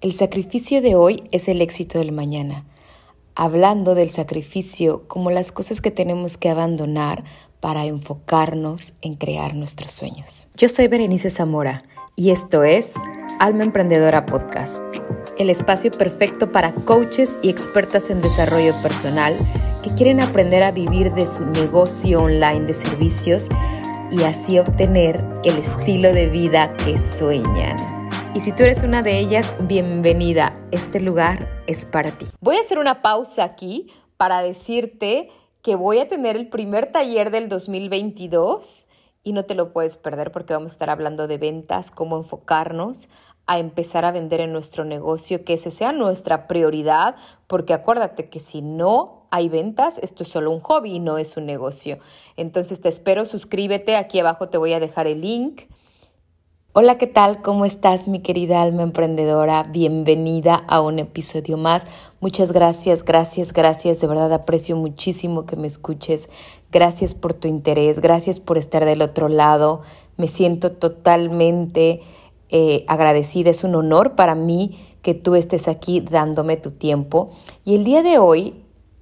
El sacrificio de hoy es el éxito del mañana. Hablando del sacrificio como las cosas que tenemos que abandonar para enfocarnos en crear nuestros sueños. Yo soy Berenice Zamora y esto es Alma Emprendedora Podcast, el espacio perfecto para coaches y expertas en desarrollo personal que quieren aprender a vivir de su negocio online de servicios y así obtener el estilo de vida que sueñan. Y si tú eres una de ellas, bienvenida. Este lugar es para ti. Voy a hacer una pausa aquí para decirte que voy a tener el primer taller del 2022 y no te lo puedes perder porque vamos a estar hablando de ventas, cómo enfocarnos a empezar a vender en nuestro negocio, que ese sea nuestra prioridad, porque acuérdate que si no hay ventas, esto es solo un hobby y no es un negocio. Entonces te espero, suscríbete, aquí abajo te voy a dejar el link Hola, ¿qué tal? ¿Cómo estás, mi querida alma emprendedora? Bienvenida a un episodio más. Muchas gracias, gracias, gracias. De verdad aprecio muchísimo que me escuches. Gracias por tu interés, gracias por estar del otro lado. Me siento totalmente eh, agradecida. Es un honor para mí que tú estés aquí dándome tu tiempo. Y el día de hoy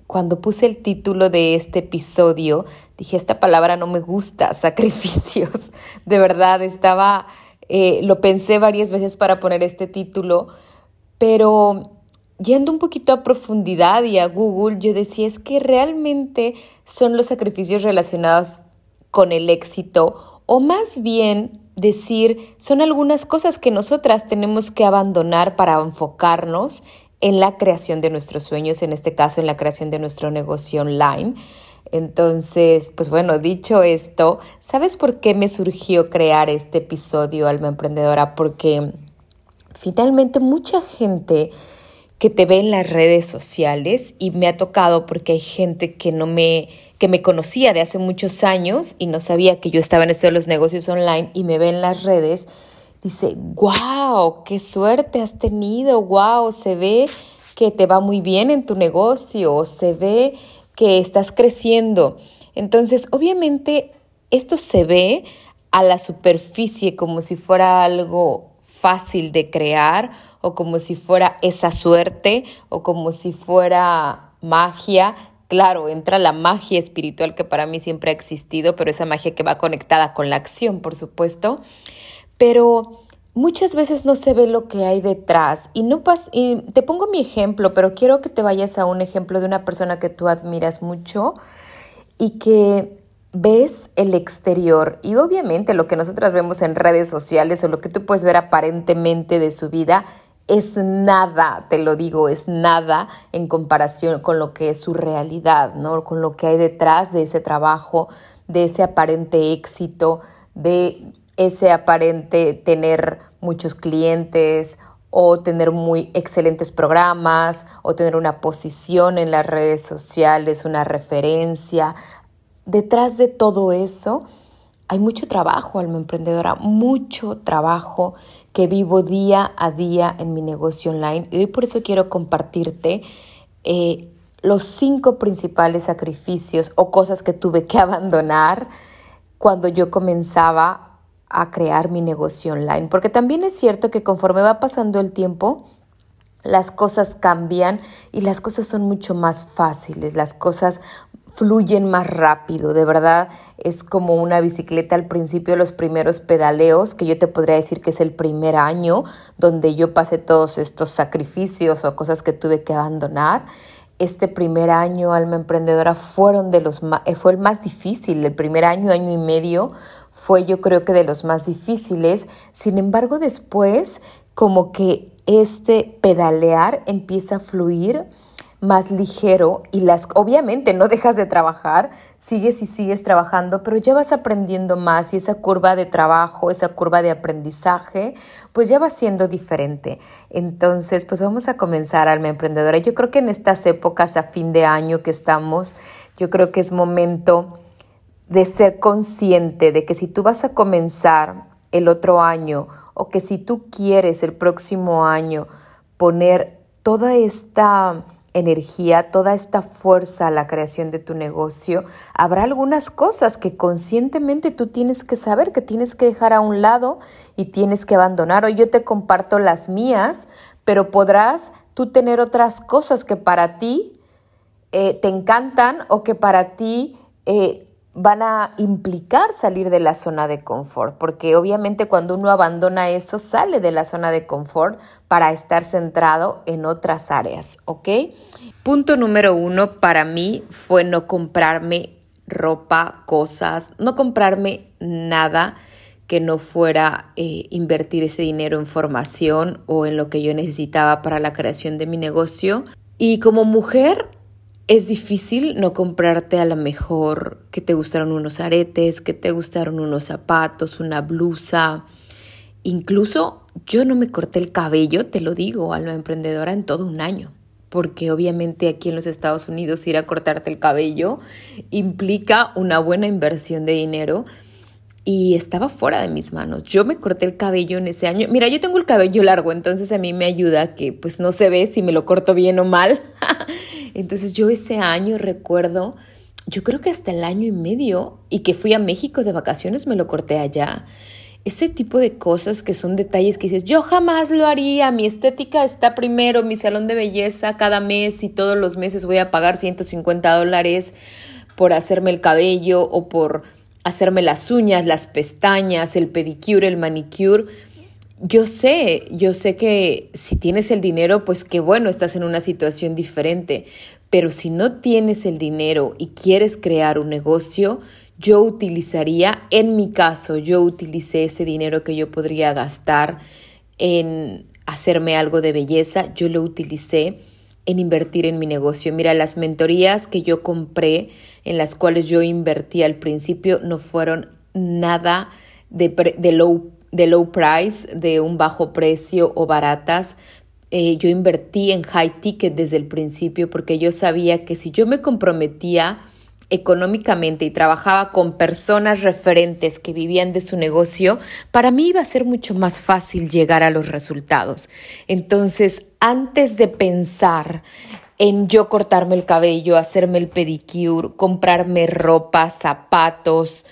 cuando puse el título de este episodio, dije, esta palabra no me gusta, sacrificios. De verdad, estaba eh, lo pensé varias veces para poner este título, pero yendo un poquito a profundidad y a Google, yo decía, es que realmente son los sacrificios relacionados con el éxito, o más bien decir, son algunas cosas que nosotras tenemos que abandonar para enfocarnos en la creación de nuestros sueños, en este caso en la creación de nuestro negocio online. Entonces, pues bueno, dicho esto, ¿sabes por qué me surgió crear este episodio, Alma Emprendedora? Porque finalmente mucha gente que te ve en las redes sociales y me ha tocado porque hay gente que no me que me conocía de hace muchos años y no sabía que yo estaba en esto de los negocios online y me ve en las redes, dice, wow, qué suerte has tenido, wow, se ve que te va muy bien en tu negocio, se ve que estás creciendo. Entonces, obviamente, esto se ve a la superficie como si fuera algo fácil de crear o como si fuera esa suerte o como si fuera magia. Claro, entra la magia espiritual que para mí siempre ha existido, pero esa magia que va conectada con la acción, por supuesto. Pero muchas veces no se ve lo que hay detrás. Y no pas y te pongo mi ejemplo, pero quiero que te vayas a un ejemplo de una persona que tú admiras mucho y que ves el exterior y obviamente lo que nosotras vemos en redes sociales o lo que tú puedes ver aparentemente de su vida es nada, te lo digo, es nada en comparación con lo que es su realidad, ¿no? Con lo que hay detrás de ese trabajo, de ese aparente éxito, de ese aparente tener muchos clientes o tener muy excelentes programas o tener una posición en las redes sociales, una referencia. Detrás de todo eso hay mucho trabajo, alma emprendedora, mucho trabajo que vivo día a día en mi negocio online. Y hoy por eso quiero compartirte eh, los cinco principales sacrificios o cosas que tuve que abandonar cuando yo comenzaba a crear mi negocio online. Porque también es cierto que conforme va pasando el tiempo, las cosas cambian y las cosas son mucho más fáciles, las cosas fluyen más rápido, de verdad es como una bicicleta al principio, los primeros pedaleos, que yo te podría decir que es el primer año donde yo pasé todos estos sacrificios o cosas que tuve que abandonar. Este primer año, alma emprendedora, fueron de los fue el más difícil, el primer año, año y medio, fue yo creo que de los más difíciles. Sin embargo, después como que este pedalear empieza a fluir más ligero y las obviamente no dejas de trabajar, sigues y sigues trabajando, pero ya vas aprendiendo más y esa curva de trabajo, esa curva de aprendizaje, pues ya va siendo diferente. Entonces, pues vamos a comenzar alma emprendedora. Yo creo que en estas épocas a fin de año que estamos, yo creo que es momento de ser consciente de que si tú vas a comenzar el otro año o que si tú quieres el próximo año poner toda esta energía, toda esta fuerza a la creación de tu negocio, habrá algunas cosas que conscientemente tú tienes que saber, que tienes que dejar a un lado y tienes que abandonar. O yo te comparto las mías pero podrás tú tener otras cosas que para ti eh, te encantan o que para ti eh, van a implicar salir de la zona de confort, porque obviamente cuando uno abandona eso, sale de la zona de confort para estar centrado en otras áreas, ¿ok? Punto número uno para mí fue no comprarme ropa, cosas, no comprarme nada que no fuera eh, invertir ese dinero en formación o en lo que yo necesitaba para la creación de mi negocio. Y como mujer, es difícil no comprarte a lo mejor que te gustaron unos aretes, que te gustaron unos zapatos, una blusa. Incluso yo no me corté el cabello, te lo digo, alma emprendedora, en todo un año. Porque obviamente aquí en los Estados Unidos ir a cortarte el cabello implica una buena inversión de dinero y estaba fuera de mis manos. Yo me corté el cabello en ese año. Mira, yo tengo el cabello largo, entonces a mí me ayuda que pues no se ve si me lo corto bien o mal. Entonces yo ese año recuerdo, yo creo que hasta el año y medio, y que fui a México de vacaciones, me lo corté allá. Ese tipo de cosas que son detalles que dices, yo jamás lo haría, mi estética está primero, mi salón de belleza cada mes y todos los meses voy a pagar 150 dólares por hacerme el cabello o por hacerme las uñas, las pestañas, el pedicure, el manicure yo sé, yo sé que si tienes el dinero, pues qué bueno, estás en una situación diferente, pero si no tienes el dinero y quieres crear un negocio, yo utilizaría, en mi caso, yo utilicé ese dinero que yo podría gastar en hacerme algo de belleza, yo lo utilicé en invertir en mi negocio. Mira, las mentorías que yo compré, en las cuales yo invertí al principio, no fueron nada de, de low de low price, de un bajo precio o baratas. Eh, yo invertí en high ticket desde el principio porque yo sabía que si yo me comprometía económicamente y trabajaba con personas referentes que vivían de su negocio, para mí iba a ser mucho más fácil llegar a los resultados. Entonces, antes de pensar en yo cortarme el cabello, hacerme el pedicure, comprarme ropa, zapatos,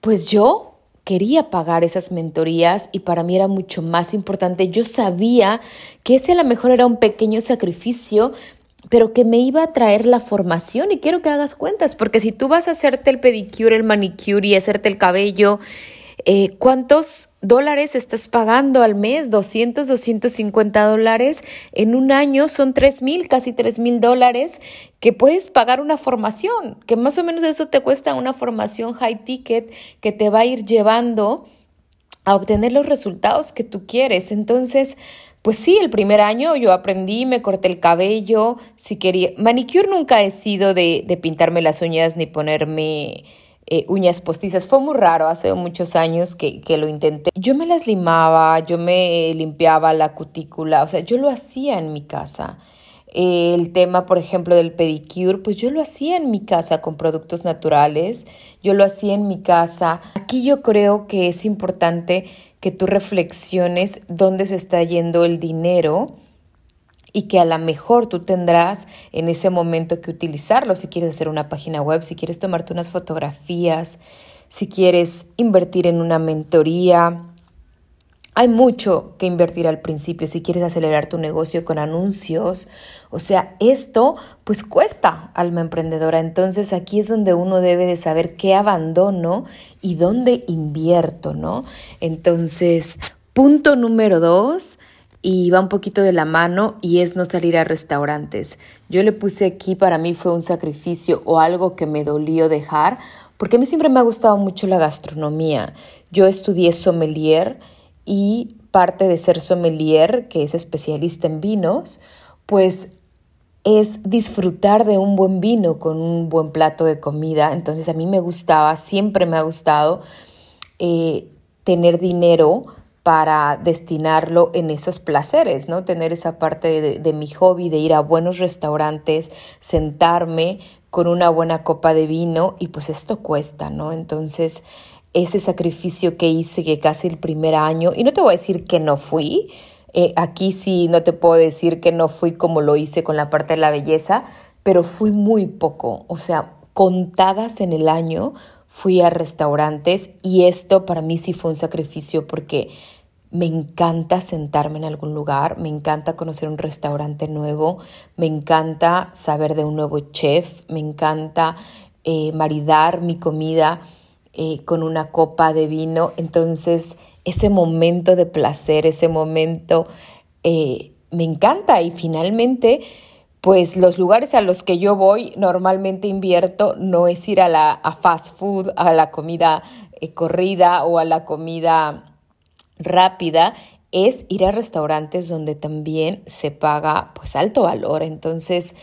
pues yo quería pagar esas mentorías y para mí era mucho más importante. Yo sabía que ese a lo mejor era un pequeño sacrificio, pero que me iba a traer la formación y quiero que hagas cuentas, porque si tú vas a hacerte el pedicure, el manicure y hacerte el cabello, eh, ¿cuántos dólares estás pagando al mes? 200, 250 dólares. En un año son 3 mil, casi 3 mil dólares que puedes pagar una formación, que más o menos eso te cuesta una formación high ticket que te va a ir llevando a obtener los resultados que tú quieres. Entonces, pues sí, el primer año yo aprendí, me corté el cabello, si quería. Manicure nunca he sido de, de pintarme las uñas ni ponerme eh, uñas postizas. Fue muy raro, hace muchos años que, que, lo intenté. Yo me las limaba, yo me limpiaba la cutícula, o sea, yo lo hacía en mi casa. El tema, por ejemplo, del pedicure, pues yo lo hacía en mi casa con productos naturales, yo lo hacía en mi casa. Aquí yo creo que es importante que tú reflexiones dónde se está yendo el dinero y que a lo mejor tú tendrás en ese momento que utilizarlo si quieres hacer una página web, si quieres tomarte unas fotografías, si quieres invertir en una mentoría. Hay mucho que invertir al principio si quieres acelerar tu negocio con anuncios. O sea, esto pues cuesta, alma emprendedora. Entonces aquí es donde uno debe de saber qué abandono y dónde invierto, ¿no? Entonces, punto número dos, y va un poquito de la mano y es no salir a restaurantes. Yo le puse aquí, para mí fue un sacrificio o algo que me dolió dejar, porque a mí siempre me ha gustado mucho la gastronomía. Yo estudié sommelier y parte de ser sommelier, que es especialista en vinos, pues es disfrutar de un buen vino con un buen plato de comida. Entonces a mí me gustaba, siempre me ha gustado eh, tener dinero para destinarlo en esos placeres, ¿no? Tener esa parte de, mi hobby de ir a buenos restaurantes, sentarme con una buena copa de vino y pues esto cuesta, ¿no? Entonces, ese sacrificio que hice que casi el primer año, y no te voy a decir que no fui, eh, aquí sí no te puedo decir que no fui como lo hice con la parte de la belleza, pero fui muy poco, o sea, contadas en el año fui a restaurantes y esto para mí sí fue un sacrificio porque Me encanta sentarme en algún lugar, me encanta conocer un restaurante nuevo, me encanta saber de un nuevo chef, me encanta eh, maridar mi comida eh, con una copa de vino. Entonces, ese momento de placer, ese momento eh, me encanta y finalmente pues los lugares a los que yo voy normalmente invierto no es ir a la a fast food, a la comida eh, corrida o a la comida rápida, es ir a restaurantes donde también se paga pues alto valor. Entonces,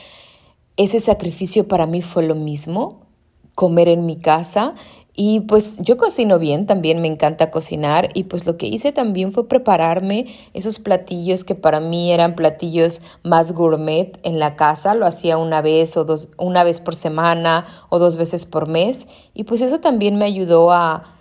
ese sacrificio para mí fue lo mismo, comer en mi casa y pues yo cocino bien, también me encanta cocinar y pues lo que hice también fue prepararme esos platillos que para mí eran platillos más gourmet en la casa, lo hacía una vez o dos, una vez por semana o dos veces por mes. Y pues eso también me ayudó a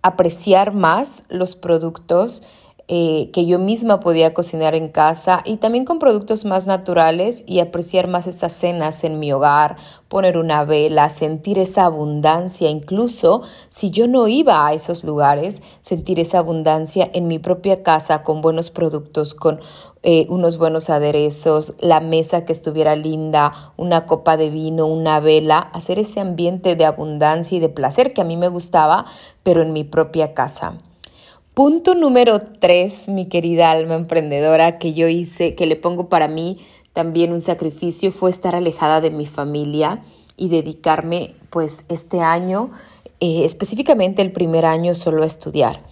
apreciar más los productos eh, que yo misma podía cocinar en casa y también con productos más naturales y apreciar más esas cenas en mi hogar, poner una vela, sentir esa abundancia, incluso si yo no iba a esos lugares, sentir esa abundancia en mi propia casa con buenos productos, con eh, unos buenos aderezos, la mesa que estuviera linda, una copa de vino, una vela, hacer ese ambiente de abundancia y de placer que a mí me gustaba, pero en mi propia casa. Punto número tres, mi querida alma emprendedora, que yo hice, que le pongo para mí también un sacrificio, fue estar alejada de mi familia y dedicarme pues este año, eh, específicamente el primer año, solo a estudiar.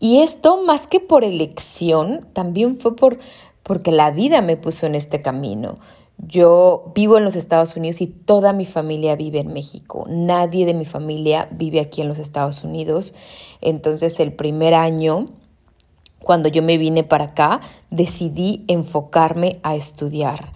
Y esto más que por elección, también fue por, porque la vida me puso en este camino. Yo vivo en los Estados Unidos y toda mi familia vive en México. Nadie de mi familia vive aquí en los Estados Unidos. Entonces el primer año, cuando yo me vine para acá, decidí enfocarme a estudiar.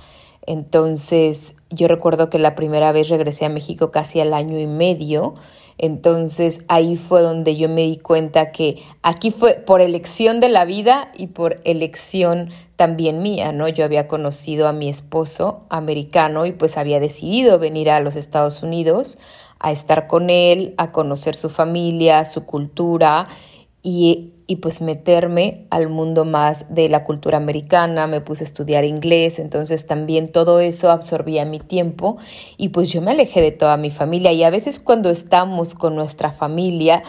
Entonces yo recuerdo que la primera vez regresé a México casi al año y medio entonces ahí fue donde yo me di cuenta que aquí fue por elección de la vida y por elección también mía, ¿no? Yo había conocido a mi esposo americano y pues había decidido venir a los Estados Unidos a estar con él, a conocer su familia, su cultura y y pues meterme al mundo más de la cultura americana, me puse a estudiar inglés, entonces también todo eso absorbía mi tiempo y pues yo me alejé de toda mi familia. Y a veces cuando estamos con nuestra familia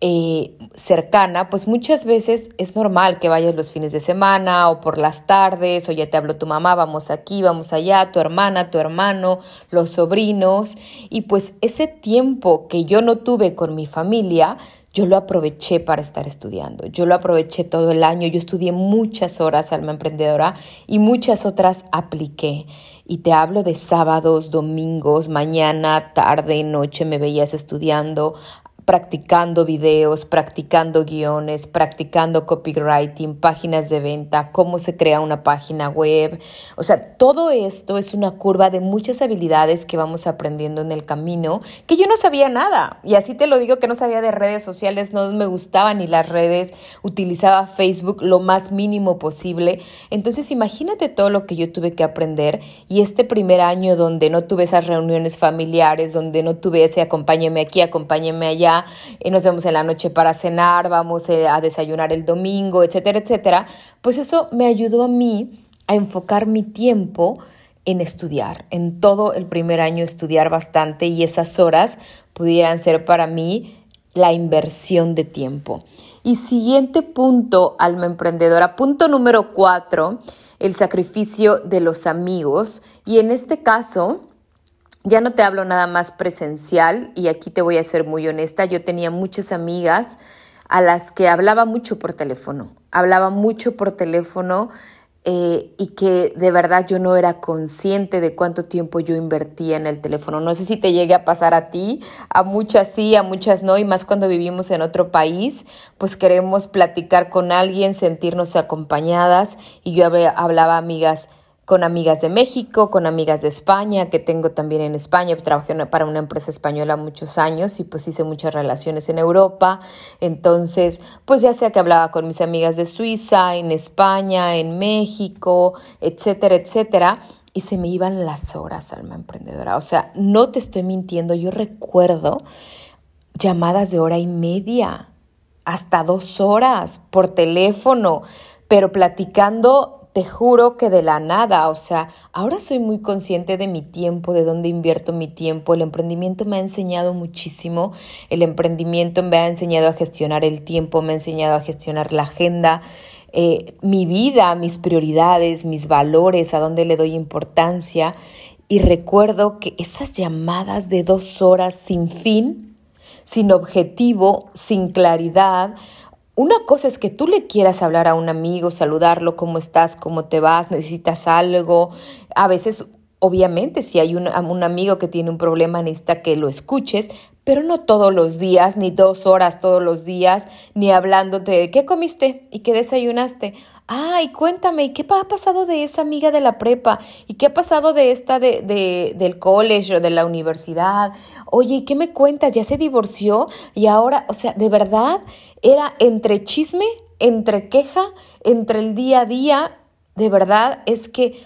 eh, cercana, pues muchas veces es normal que vayas los fines de semana o por las tardes o ya te habló tu mamá, vamos aquí, vamos allá, tu hermana, tu hermano, los sobrinos. Y pues ese tiempo que yo no tuve con mi familia, yo lo aproveché para estar estudiando, yo lo aproveché todo el año, yo estudié muchas horas alma emprendedora y muchas otras apliqué. Y te hablo de sábados, domingos, mañana, tarde, noche me veías estudiando, practicando videos, practicando guiones, practicando copywriting, páginas de venta, cómo se crea una página web. O sea, todo esto es una curva de muchas habilidades que vamos aprendiendo en el camino, que yo no sabía nada. Y así te lo digo que no sabía de redes sociales, no me gustaban ni las redes, utilizaba Facebook lo más mínimo posible. Entonces imagínate todo lo que yo tuve que aprender y este primer año donde no tuve esas reuniones familiares, donde no tuve ese acompáñame aquí, acompáñame allá, eh, nos vemos en la noche para cenar, vamos eh, a desayunar el domingo, etcétera, etcétera, pues eso me ayudó a mí a enfocar mi tiempo en estudiar, en todo el primer año estudiar bastante y esas horas pudieran ser para mí la inversión de tiempo. Y siguiente punto, alma emprendedora, punto número cuatro, el sacrificio de los amigos. Y en este caso, ya no te hablo nada más presencial y aquí te voy a ser muy honesta, yo tenía muchas amigas a las que hablaba mucho por teléfono, hablaba mucho por teléfono eh, y que de verdad yo no era consciente de cuánto tiempo yo invertía en el teléfono. No sé si te llegue a pasar a ti, a muchas sí, a muchas no, y más cuando vivimos en otro país, pues queremos platicar con alguien, sentirnos acompañadas y yo hablaba amigas con amigas de México, con amigas de España, que tengo también en España, trabajé para una empresa española muchos años y pues hice muchas relaciones en Europa, entonces pues ya sea que hablaba con mis amigas de Suiza, en España, en México, etcétera, etcétera, y se me iban las horas, alma emprendedora, o sea, no te estoy mintiendo, yo recuerdo llamadas de hora y media hasta dos horas por teléfono, pero platicando te juro que de la nada, o sea, ahora soy muy consciente de mi tiempo, de dónde invierto mi tiempo. El emprendimiento me ha enseñado muchísimo. El emprendimiento me ha enseñado a gestionar el tiempo, me ha enseñado a gestionar la agenda, eh, mi vida, mis prioridades, mis valores, a dónde le doy importancia. Y recuerdo que esas llamadas de dos horas sin fin, sin objetivo, sin claridad, una cosa es que tú le quieras hablar a un amigo, saludarlo, cómo estás, cómo te vas, necesitas algo. A veces, obviamente, si hay un, un amigo que tiene un problema, necesita que lo escuches, pero no todos los días, ni dos horas todos los días, ni hablándote de qué comiste y qué desayunaste. Ay, cuéntame, ¿y qué ha pasado de esa amiga de la prepa? ¿Y qué ha pasado de esta de, de, del college o de la universidad? Oye, ¿y qué me cuentas? ¿Ya se divorció? Y ahora, o sea, de verdad, era entre chisme, entre queja, entre el día a día. De verdad es que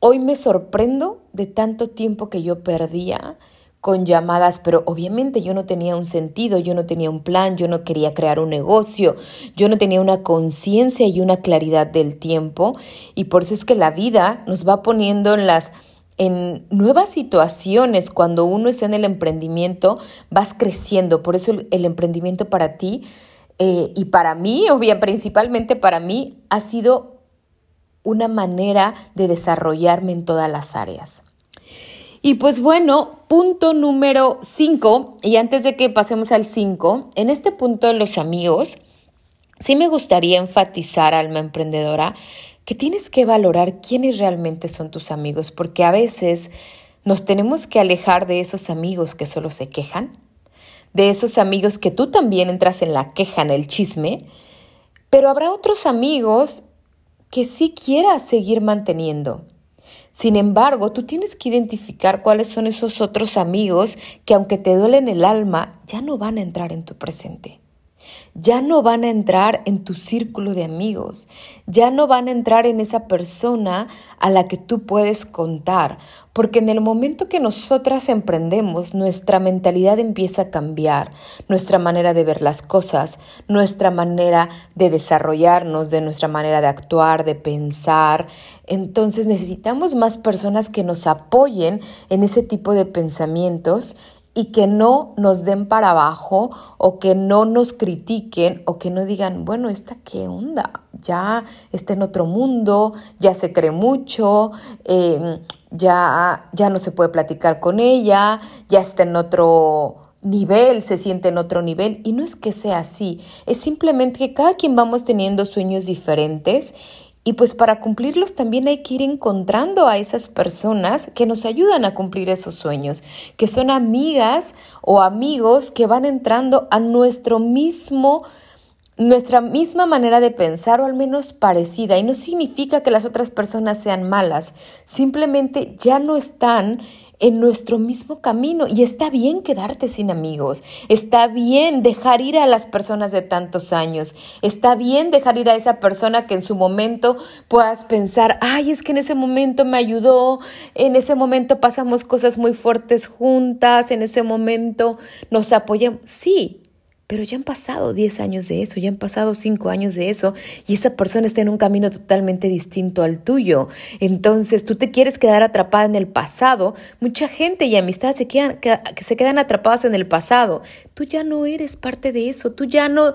hoy me sorprendo de tanto tiempo que yo perdía con llamadas, pero obviamente yo no tenía un sentido, yo no tenía un plan, yo no quería crear un negocio, yo no tenía una conciencia y una claridad del tiempo. Y por eso es que la vida nos va poniendo en las en nuevas situaciones. Cuando uno está en el emprendimiento vas creciendo, por eso el, emprendimiento para ti eh, y para mí, o bien principalmente para mí, ha sido una manera de desarrollarme en todas las áreas. Y pues bueno, punto número 5, y antes de que pasemos al 5, en este punto de los amigos, sí me gustaría enfatizar, alma emprendedora, que tienes que valorar quiénes realmente son tus amigos, porque a veces nos tenemos que alejar de esos amigos que solo se quejan, de esos amigos que tú también entras en la queja, en el chisme, pero habrá otros amigos que sí quieras seguir manteniendo sin embargo, tú tienes que identificar cuáles son esos otros amigos que aunque te duelen el alma, ya no van a entrar en tu presente. Ya no van a entrar en tu círculo de amigos, ya no van a entrar en esa persona a la que tú puedes contar, porque en el momento que nosotras emprendemos, nuestra mentalidad empieza a cambiar, nuestra manera de ver las cosas, nuestra manera de desarrollarnos, de nuestra manera de actuar, de pensar. Entonces necesitamos más personas que nos apoyen en ese tipo de pensamientos y que no nos den para abajo o que no nos critiquen o que no digan, bueno, ¿esta qué onda? Ya está en otro mundo, ya se cree mucho, em, ya, ya no se puede platicar con ella, ya está en otro nivel, se siente en otro nivel. Y no es que sea así, es simplemente que cada quien vamos teniendo sueños diferentes y pues para cumplirlos también hay que ir encontrando a esas personas que nos ayudan a cumplir esos sueños, que son amigas o amigos que van entrando a nuestro mismo nuestra misma manera de pensar o al menos parecida. Y no significa que las otras personas sean malas, simplemente ya no están en nuestro mismo camino. Y está bien quedarte sin amigos, está bien dejar ir a las personas de tantos años, está bien dejar ir a esa persona que en su momento puedas pensar, ay, es que en ese momento me ayudó, en ese momento pasamos cosas muy fuertes juntas, en ese momento nos apoyamos. Sí, pero ya han pasado 10 años de eso, ya han pasado 5 años de eso y esa persona está en un camino totalmente distinto al tuyo. Entonces tú te quieres quedar atrapada en el pasado. Mucha gente y amistades se quedan, se quedan atrapadas en el pasado. Tú ya no eres parte de eso, tú ya no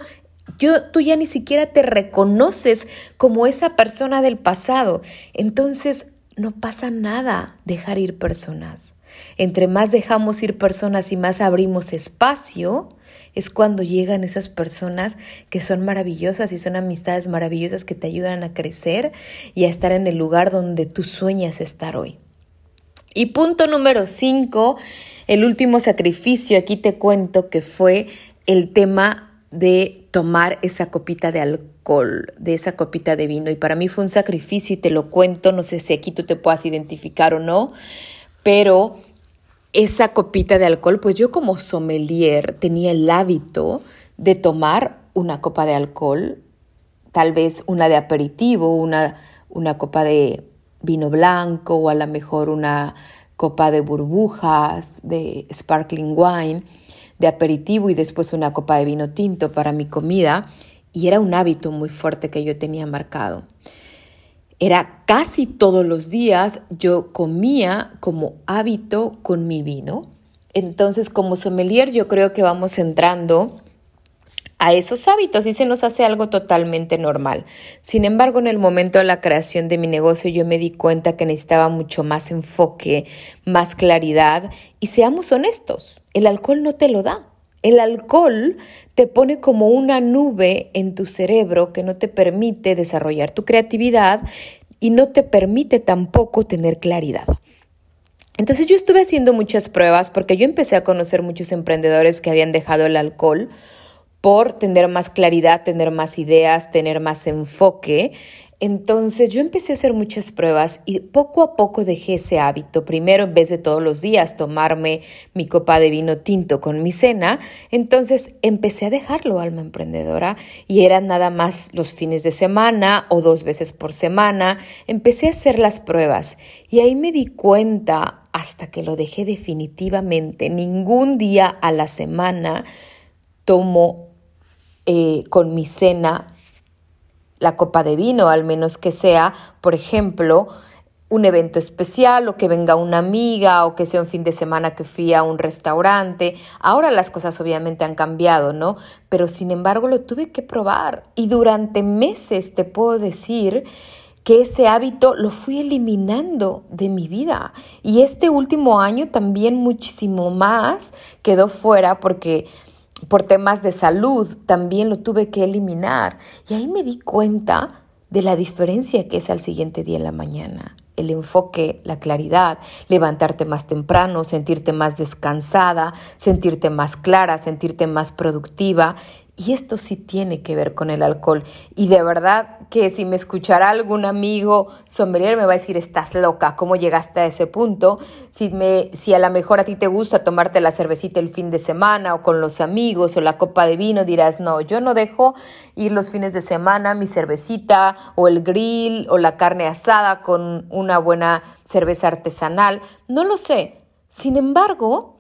yo, tú ya ni siquiera te reconoces como esa persona del pasado. Entonces, no pasa nada dejar ir personas. Entre más dejamos ir personas y más abrimos espacio, es cuando llegan esas personas que son maravillosas y son amistades maravillosas que te ayudan a crecer y a estar en el lugar donde tú sueñas estar hoy. Y punto número cinco, el último sacrificio, aquí te cuento que fue el tema de tomar esa copita de alcohol, de esa copita de vino. Y para mí fue un sacrificio y te lo cuento, no sé si aquí tú te puedas identificar o no, pero esa copita de alcohol, pues yo como sommelier tenía el hábito de tomar una copa de alcohol, tal vez una de aperitivo, una, una copa de vino blanco o a lo mejor una copa de burbujas, de sparkling wine, de aperitivo y después una copa de vino tinto para mi comida y era un hábito muy fuerte que yo tenía marcado. Era casi todos los días yo comía como hábito con mi vino. Entonces, como sommelier, yo creo que vamos entrando a esos hábitos y se nos hace algo totalmente normal. Sin embargo, en el momento de la creación de mi negocio yo me di cuenta que necesitaba mucho más enfoque, más claridad y seamos honestos, el alcohol no te lo da. El alcohol te pone como una nube en tu cerebro que no te permite desarrollar tu creatividad y no te permite tampoco tener claridad. Entonces yo estuve haciendo muchas pruebas porque yo empecé a conocer muchos emprendedores que habían dejado el alcohol por tener más claridad, tener más ideas, tener más enfoque. Entonces yo empecé a hacer muchas pruebas y poco a poco dejé ese hábito. Primero, en vez de todos los días tomarme mi copa de vino tinto con mi cena, entonces empecé a dejarlo, alma emprendedora, y eran nada más los fines de semana o dos veces por semana. Empecé a hacer las pruebas y ahí me di cuenta hasta que lo dejé definitivamente. Ningún día a la semana tomo eh, con mi cena la copa de vino, al menos que sea, por ejemplo, un evento especial o que venga una amiga o que sea un fin de semana que fui a un restaurante. Ahora las cosas obviamente han cambiado, ¿no? Pero sin embargo lo tuve que probar y durante meses te puedo decir que ese hábito lo fui eliminando de mi vida. Y este último año también muchísimo más quedó fuera porque por temas de salud también lo tuve que eliminar. Y ahí me di cuenta de la diferencia que es al siguiente día en la mañana. El enfoque, la claridad, levantarte más temprano, sentirte más descansada, sentirte más clara, sentirte más productiva y esto sí tiene que ver con el alcohol. Y de verdad que si me escuchará algún amigo sommelier me va a decir, estás loca, ¿cómo llegaste a ese punto? Si, me, si a lo mejor a ti te gusta tomarte la cervecita el fin de semana o con los amigos o la copa de vino, dirás, no, yo no dejo ir los fines de semana mi cervecita o el grill o la carne asada con una buena cerveza artesanal. No lo sé. Sin embargo,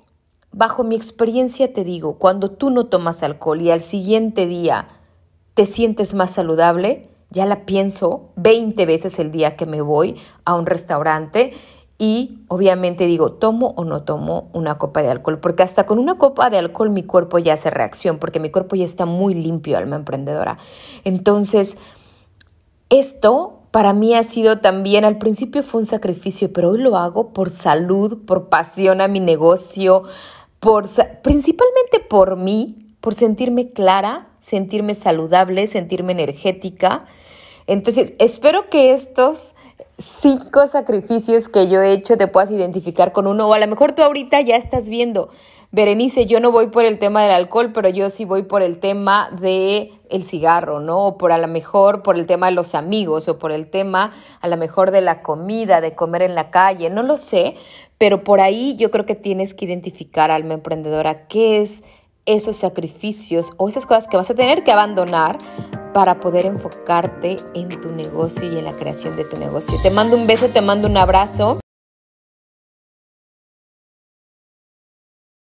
bajo mi experiencia te digo, cuando tú no tomas alcohol y al siguiente día te sientes más saludable, ya la pienso 20 veces el día que me voy a un restaurante y obviamente digo, ¿tomo o no tomo una copa de alcohol? Porque hasta con una copa de alcohol mi cuerpo ya hace reacción, porque mi cuerpo ya está muy limpio, alma emprendedora. Entonces, esto para mí ha sido también, al principio fue un sacrificio, pero hoy lo hago por salud, por pasión a mi negocio, por, principalmente por mí, por sentirme clara, sentirme saludable, sentirme energética. Entonces, espero que estos cinco sacrificios que yo he hecho te puedas identificar con uno, o a lo mejor tú ahorita ya estás viendo, Berenice, yo no voy por el tema del alcohol, pero yo sí voy por el tema de el cigarro, ¿no? O por a lo mejor por el tema de los amigos, o por el tema a lo mejor de la comida, de comer en la calle, no lo sé, pero por ahí yo creo que tienes que identificar, alma emprendedora, qué es esos sacrificios o esas cosas que vas a tener que abandonar para poder enfocarte en tu negocio y en la creación de tu negocio. Te mando un beso, te mando un abrazo